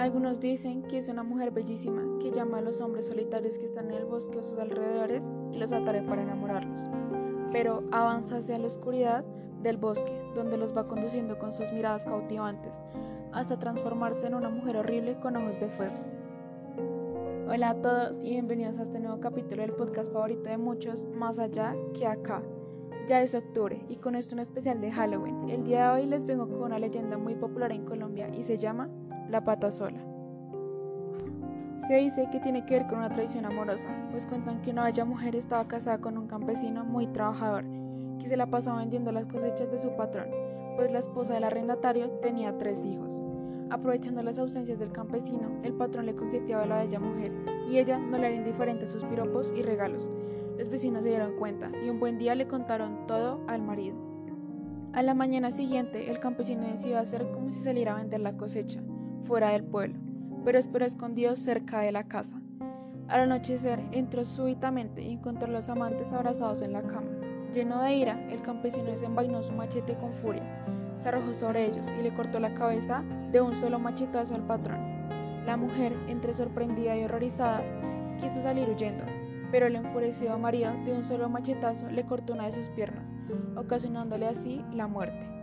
Algunos dicen que es una mujer bellísima que llama a los hombres solitarios que están en el bosque o sus alrededores y los atrae para enamorarlos. Pero avanza hacia la oscuridad del bosque, donde los va conduciendo con sus miradas cautivantes, hasta transformarse en una mujer horrible con ojos de fuego. Hola a todos y bienvenidos a este nuevo capítulo del podcast favorito de muchos, Más allá que acá. Ya es octubre y con esto un especial de Halloween. El día de hoy les vengo con una leyenda muy popular en Colombia y se llama La Pata Sola. Se dice que tiene que ver con una traición amorosa, pues cuentan que una bella mujer estaba casada con un campesino muy trabajador, que se la pasaba vendiendo las cosechas de su patrón, pues la esposa del arrendatario tenía tres hijos. Aprovechando las ausencias del campesino, el patrón le coqueteaba a la bella mujer y ella no le era indiferente a sus piropos y regalos. Los vecinos se dieron cuenta y un buen día le contaron todo al marido. A la mañana siguiente, el campesino decidió hacer como si saliera a vender la cosecha, fuera del pueblo, pero esperó escondido cerca de la casa. Al anochecer, entró súbitamente y encontró a los amantes abrazados en la cama. Lleno de ira, el campesino desenvainó su machete con furia, se arrojó sobre ellos y le cortó la cabeza de un solo machetazo al patrón. La mujer, entre sorprendida y horrorizada, quiso salir huyendo, pero el enfurecido marido de un solo machetazo le cortó una de sus piernas, ocasionándole así la muerte.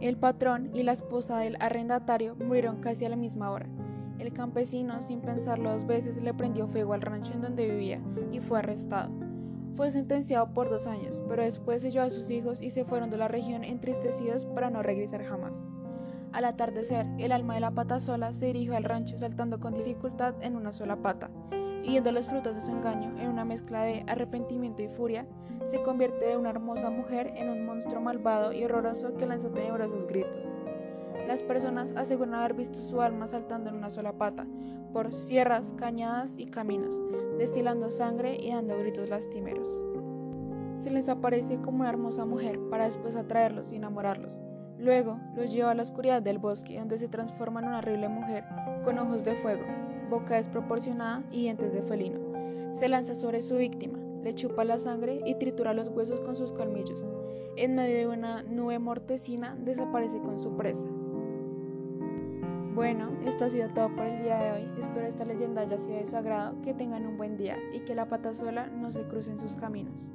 El patrón y la esposa del arrendatario murieron casi a la misma hora. El campesino, sin pensarlo dos veces, le prendió fuego al rancho en donde vivía y fue arrestado. Fue sentenciado por dos años, pero después se llevó a sus hijos y se fueron de la región entristecidos para no regresar jamás. Al atardecer, el alma de la pata sola se dirigió al rancho saltando con dificultad en una sola pata, viendo los frutos de su engaño en una mezcla de arrepentimiento y furia, se convierte de una hermosa mujer en un monstruo malvado y horroroso que lanza tenebrosos gritos. Las personas aseguran haber visto su alma saltando en una sola pata, por sierras, cañadas y caminos, destilando sangre y dando gritos lastimeros. Se les aparece como una hermosa mujer para después atraerlos y enamorarlos, Luego los lleva a la oscuridad del bosque, donde se transforma en una horrible mujer con ojos de fuego, boca desproporcionada y dientes de felino. Se lanza sobre su víctima, le chupa la sangre y tritura los huesos con sus colmillos. En medio de una nube mortecina desaparece con su presa. Bueno, esto ha sido todo por el día de hoy. Espero esta leyenda haya sido de su agrado, que tengan un buen día y que la pata sola no se cruce en sus caminos.